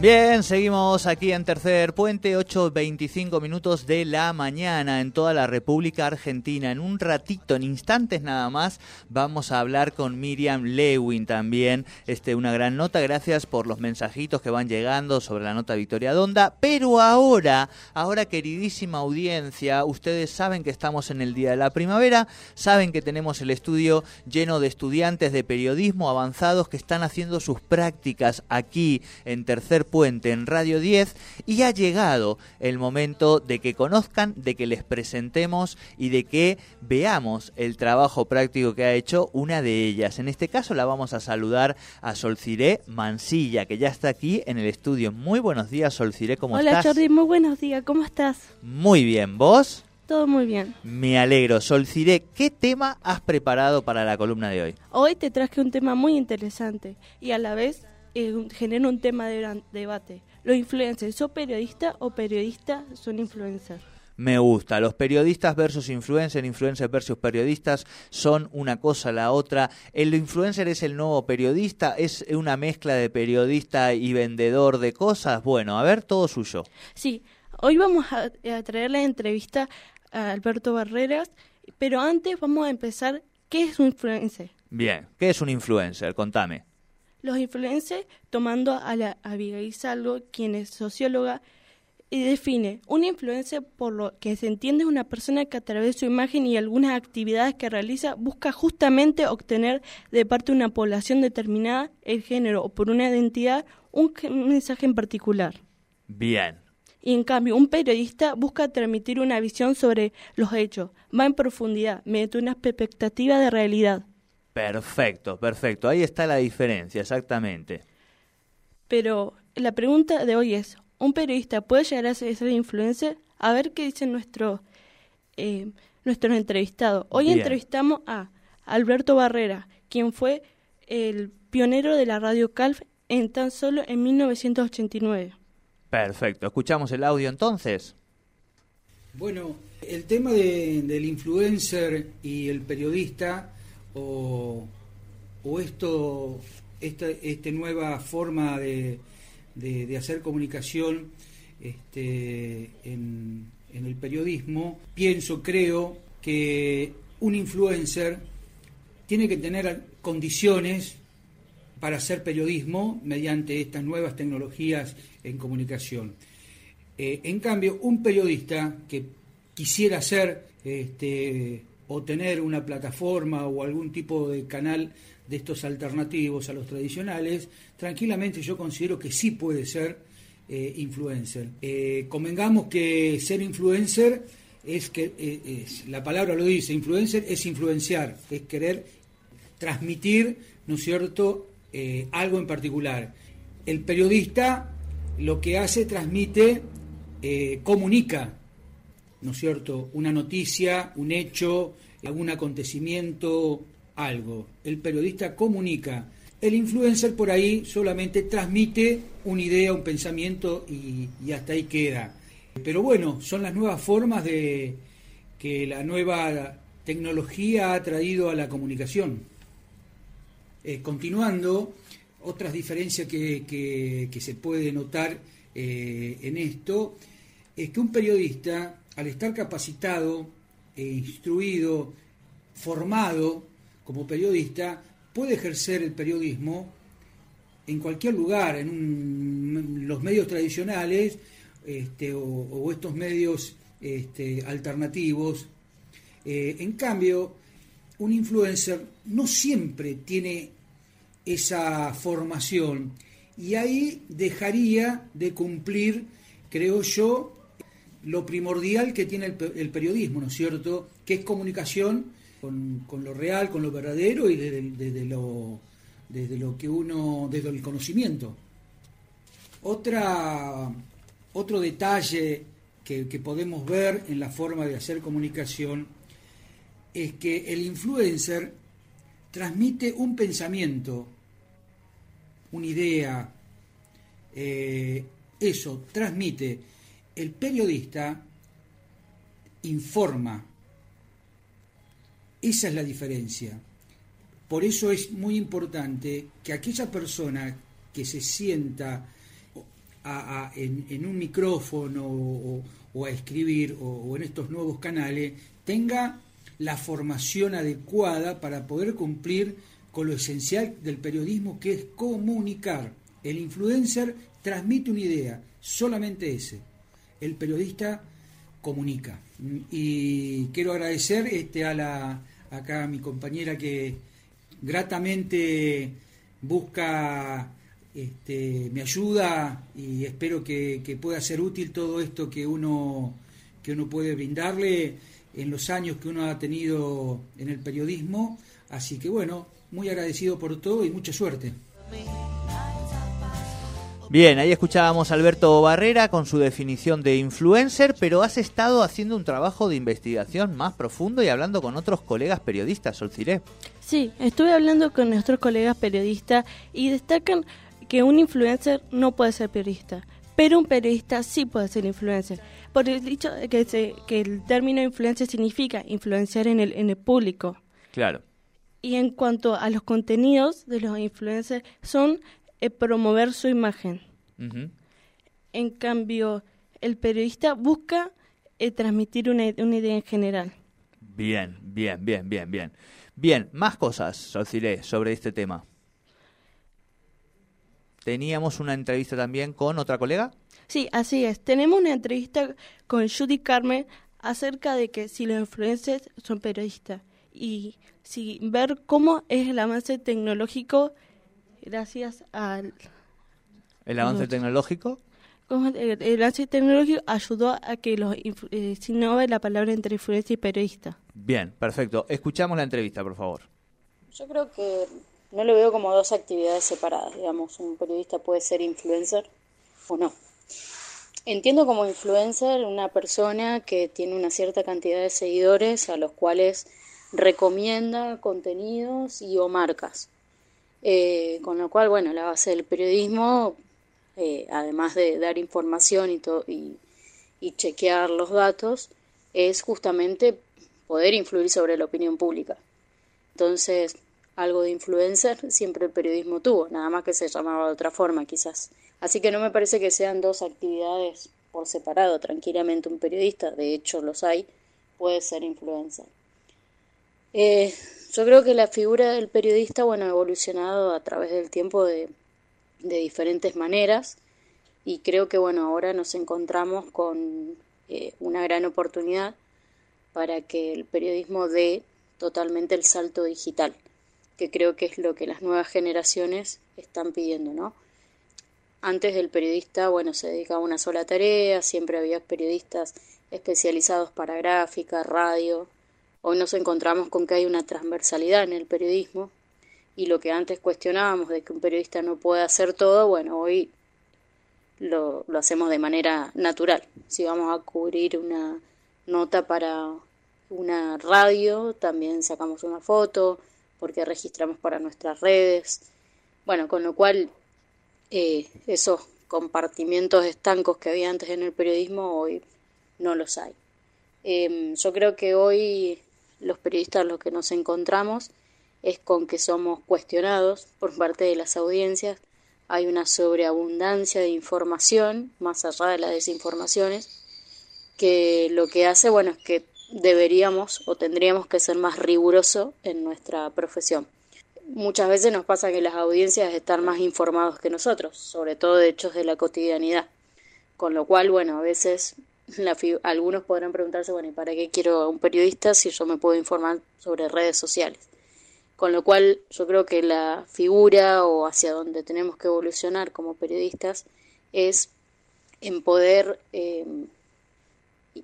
Bien, seguimos aquí en Tercer Puente, 8.25 minutos de la mañana en toda la República Argentina. En un ratito, en instantes nada más, vamos a hablar con Miriam Lewin también. Este, una gran nota, gracias por los mensajitos que van llegando sobre la nota Victoria Donda. Pero ahora, ahora queridísima audiencia, ustedes saben que estamos en el Día de la Primavera, saben que tenemos el estudio lleno de estudiantes de periodismo avanzados que están haciendo sus prácticas aquí en Tercer Puente en Radio 10 y ha llegado el momento de que conozcan, de que les presentemos y de que veamos el trabajo práctico que ha hecho una de ellas. En este caso la vamos a saludar a Solciré Mansilla, que ya está aquí en el estudio. Muy buenos días, Solciré, ¿cómo Hola, estás? Hola, Jordi, muy buenos días, ¿cómo estás? Muy bien, ¿vos? Todo muy bien. Me alegro. Solciré, ¿qué tema has preparado para la columna de hoy? Hoy te traje un tema muy interesante y a la vez eh, genera un tema de debate. ¿Los influencers son periodistas o periodistas son influencers? Me gusta. Los periodistas versus influencers, influencers versus periodistas son una cosa la otra. El influencer es el nuevo periodista, es una mezcla de periodista y vendedor de cosas. Bueno, a ver, todo suyo. Sí, hoy vamos a, a traer la entrevista a Alberto Barreras, pero antes vamos a empezar. ¿Qué es un influencer? Bien, ¿qué es un influencer? Contame. Los influencers, tomando a la Abigail Salgo, quien es socióloga, y define un influencer por lo que se entiende es una persona que a través de su imagen y algunas actividades que realiza busca justamente obtener de parte de una población determinada el género o por una identidad un mensaje en particular. Bien. Y en cambio, un periodista busca transmitir una visión sobre los hechos, va en profundidad, mediante una expectativa de realidad. Perfecto, perfecto. Ahí está la diferencia, exactamente. Pero la pregunta de hoy es, ¿un periodista puede llegar a ser influencer? A ver qué dicen nuestro, eh, nuestros entrevistados. Hoy Bien. entrevistamos a Alberto Barrera, quien fue el pionero de la radio Calf en tan solo en 1989. Perfecto. ¿Escuchamos el audio entonces? Bueno, el tema de- del influencer y el periodista o, o esto, esta nueva forma de, de- de hacer comunicación este, en, en el periodismo, pienso, creo que un influencer tiene que tener condiciones para hacer periodismo mediante estas nuevas tecnologías en comunicación. Eh, en cambio, un periodista que quisiera hacer este, o tener una plataforma o algún tipo de canal de estos alternativos a los tradicionales, tranquilamente yo considero que sí puede ser eh, influencer. Eh, convengamos que ser influencer es que eh, la palabra lo dice, influencer es influenciar, es querer transmitir, ¿no es cierto?, eh, algo en particular. El periodista lo que hace, transmite, comunica, ¿no es cierto?, una noticia, un hecho, algún acontecimiento, algo. El periodista comunica. El influencer por ahí solamente transmite una idea, un pensamiento y, hasta ahí queda. Pero bueno, son las nuevas formas de que la nueva tecnología ha traído a la comunicación. Eh, continuando, otras diferencias que, que- que se puede notar eh, en esto es que un periodista, al estar capacitado, e instruido, formado como periodista, puede ejercer el periodismo en cualquier lugar, en, los medios tradicionales este, o, o estos medios este, alternativos. Eh, en cambio, un influencer no siempre tiene esa formación y ahí dejaría de cumplir creo yo, lo primordial que tiene el, periodismo, ¿no es cierto? Que es comunicación con, lo real, con lo verdadero y desde, lo, desde lo que uno, desde el conocimiento. Otra, otro detalle que, podemos ver en la forma de hacer comunicación es que el influencer transmite un pensamiento, una idea, eh, eso transmite. El periodista informa. Esa es la diferencia. Por eso es muy importante que aquella persona que se sienta en, un micrófono o, a escribir o en estos nuevos canales tenga la formación adecuada para poder cumplir con lo esencial del periodismo que es comunicar. El influencer transmite una idea, solamente ese. El periodista comunica. Y quiero agradecer este, a la, acá a mi compañera que gratamente busca este, me ayuda y espero que, que, pueda ser útil todo esto que uno, que uno puede brindarle en los años que uno ha tenido en el periodismo. Así que bueno, muy agradecido por todo y mucha suerte. Bien, ahí escuchábamos a Alberto Barrera con su definición de influencer, pero has estado haciendo un trabajo de investigación más profundo y hablando con otros colegas periodistas, Solciré. Sí, estuve hablando con nuestros colegas periodistas y destacan que un influencer no puede ser periodista, pero un periodista sí puede ser influencer. Por el dicho que, que el término influencer significa influenciar en el, en el público. Claro. Y en cuanto a los contenidos de los influencers, son eh, promover su imagen. En cambio, el periodista busca eh, transmitir una, idea en general. Bien, bien, bien, bien, bien. Bien, más cosas, Socilé, sobre este tema. Teníamos una entrevista también con otra colega. Sí, así es. Tenemos una entrevista con Judy Carmen acerca de que si los influencers son periodistas y si ver cómo es el avance tecnológico gracias al... ¿El avance tecnológico? El, avance tecnológico ayudó a que los eh, se innove la palabra entre influencia y periodista. Bien, perfecto. Escuchamos la entrevista, por favor. Yo creo que no lo veo como dos actividades separadas, digamos, un periodista puede ser influencer o no. Entiendo como influencer una persona que tiene una cierta cantidad de seguidores a los cuales recomienda contenidos y o marcas. Eh, con lo cual, bueno, la base del periodismo, eh, además de dar información y, y, chequear los datos, es justamente poder influir sobre la opinión pública. Entonces, algo de influencer siempre el periodismo tuvo, nada más que se llamaba de otra forma quizás. Así que no me parece que sean dos actividades por separado. Tranquilamente un periodista, de hecho los hay, puede ser influencer. Eh, yo creo que la figura del periodista, bueno, ha evolucionado a través del tiempo de, de diferentes maneras y creo que, bueno, ahora nos encontramos con eh, una gran oportunidad para que el periodismo dé totalmente el salto digital, que creo que es lo que las nuevas generaciones están pidiendo, ¿no? Antes del periodista, bueno, se dedicaba a una sola tarea, siempre había periodistas especializados para gráfica, radio, Hoy nos encontramos con que hay una transversalidad en el periodismo y lo que antes cuestionábamos de que un periodista no puede hacer todo, bueno, hoy lo, lo hacemos de manera natural. Si vamos a cubrir una nota para una radio, también sacamos una foto porque registramos para nuestras redes. Bueno, con lo cual eh, esos compartimientos estancos que había antes en el periodismo hoy no los hay. Eh, yo creo que hoy los periodistas lo que nos encontramos es con que somos cuestionados por parte de las audiencias, hay una sobreabundancia de información, más allá de las desinformaciones, que lo que hace, bueno, es que deberíamos o tendríamos que ser más rigurosos en nuestra profesión. Muchas veces nos pasa que las audiencias están más informados que nosotros, sobre todo de hechos de la cotidianidad, con lo cual, bueno, a veces algunos podrán preguntarse, bueno, ¿y para qué quiero a un periodista si yo me puedo informar sobre redes sociales? Con lo cual yo creo que la figura o hacia donde tenemos que evolucionar como periodistas es en poder, eh,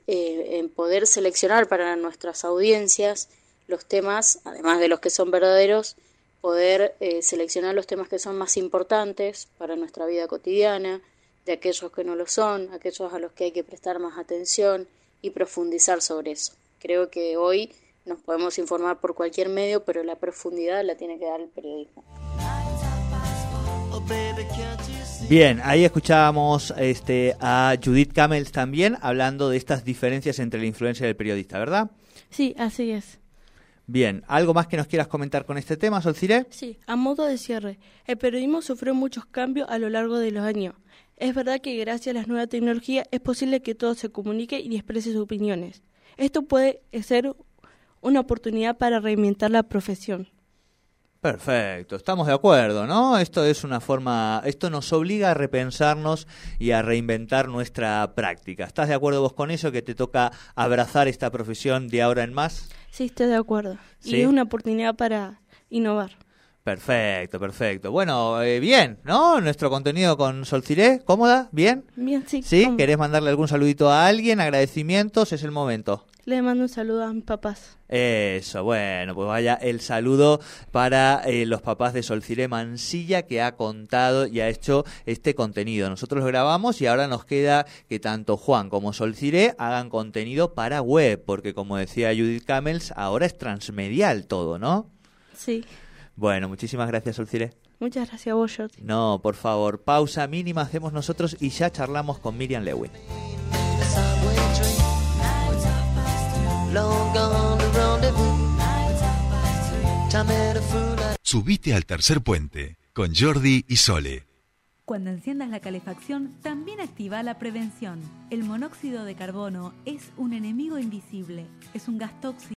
eh, en poder seleccionar para nuestras audiencias los temas, además de los que son verdaderos, poder eh, seleccionar los temas que son más importantes para nuestra vida cotidiana, de aquellos que no lo son, aquellos a los que hay que prestar más atención y profundizar sobre eso. Creo que hoy nos podemos informar por cualquier medio, pero la profundidad la tiene que dar el periodismo. Bien, ahí escuchábamos este, a Judith Camels también hablando de estas diferencias entre la influencia y el periodista, ¿verdad? Sí, así es. Bien, ¿algo más que nos quieras comentar con este tema, Solciré? Sí, a modo de cierre, el periodismo sufrió muchos cambios a lo largo de los años. Es verdad que gracias a las nuevas tecnologías es posible que todo se comunique y exprese sus opiniones. Esto puede ser una oportunidad para reinventar la profesión. Perfecto, estamos de acuerdo, ¿no? Esto es una forma, esto nos obliga a repensarnos y a reinventar nuestra práctica. ¿Estás de acuerdo vos con eso, que te toca abrazar esta profesión de ahora en más? Sí, estoy de acuerdo. ¿Sí? Y es una oportunidad para innovar. Perfecto, perfecto. Bueno, eh, bien, ¿no? Nuestro contenido con Solciré, ¿cómoda? ¿Bien? Bien, sí. ¿Sí? ¿Querés mandarle algún saludito a alguien? ¿Agradecimientos? Es el momento. Le mando un saludo a mis papás. Eso, bueno, pues vaya el saludo para eh, los papás de Solciré Mansilla que ha contado y ha hecho este contenido. Nosotros lo grabamos y ahora nos queda que tanto Juan como Solciré hagan contenido para web, porque como decía Judith Camels, ahora es transmedial todo, ¿no? Sí. Bueno, muchísimas gracias Solciré. Muchas gracias a vos, Jordi. No, por favor, pausa mínima hacemos nosotros y ya charlamos con Miriam Lewin. Subite al tercer puente con Jordi y Sole. Cuando enciendas la calefacción, también activa la prevención. El monóxido de carbono es un enemigo invisible. Es un gas tóxico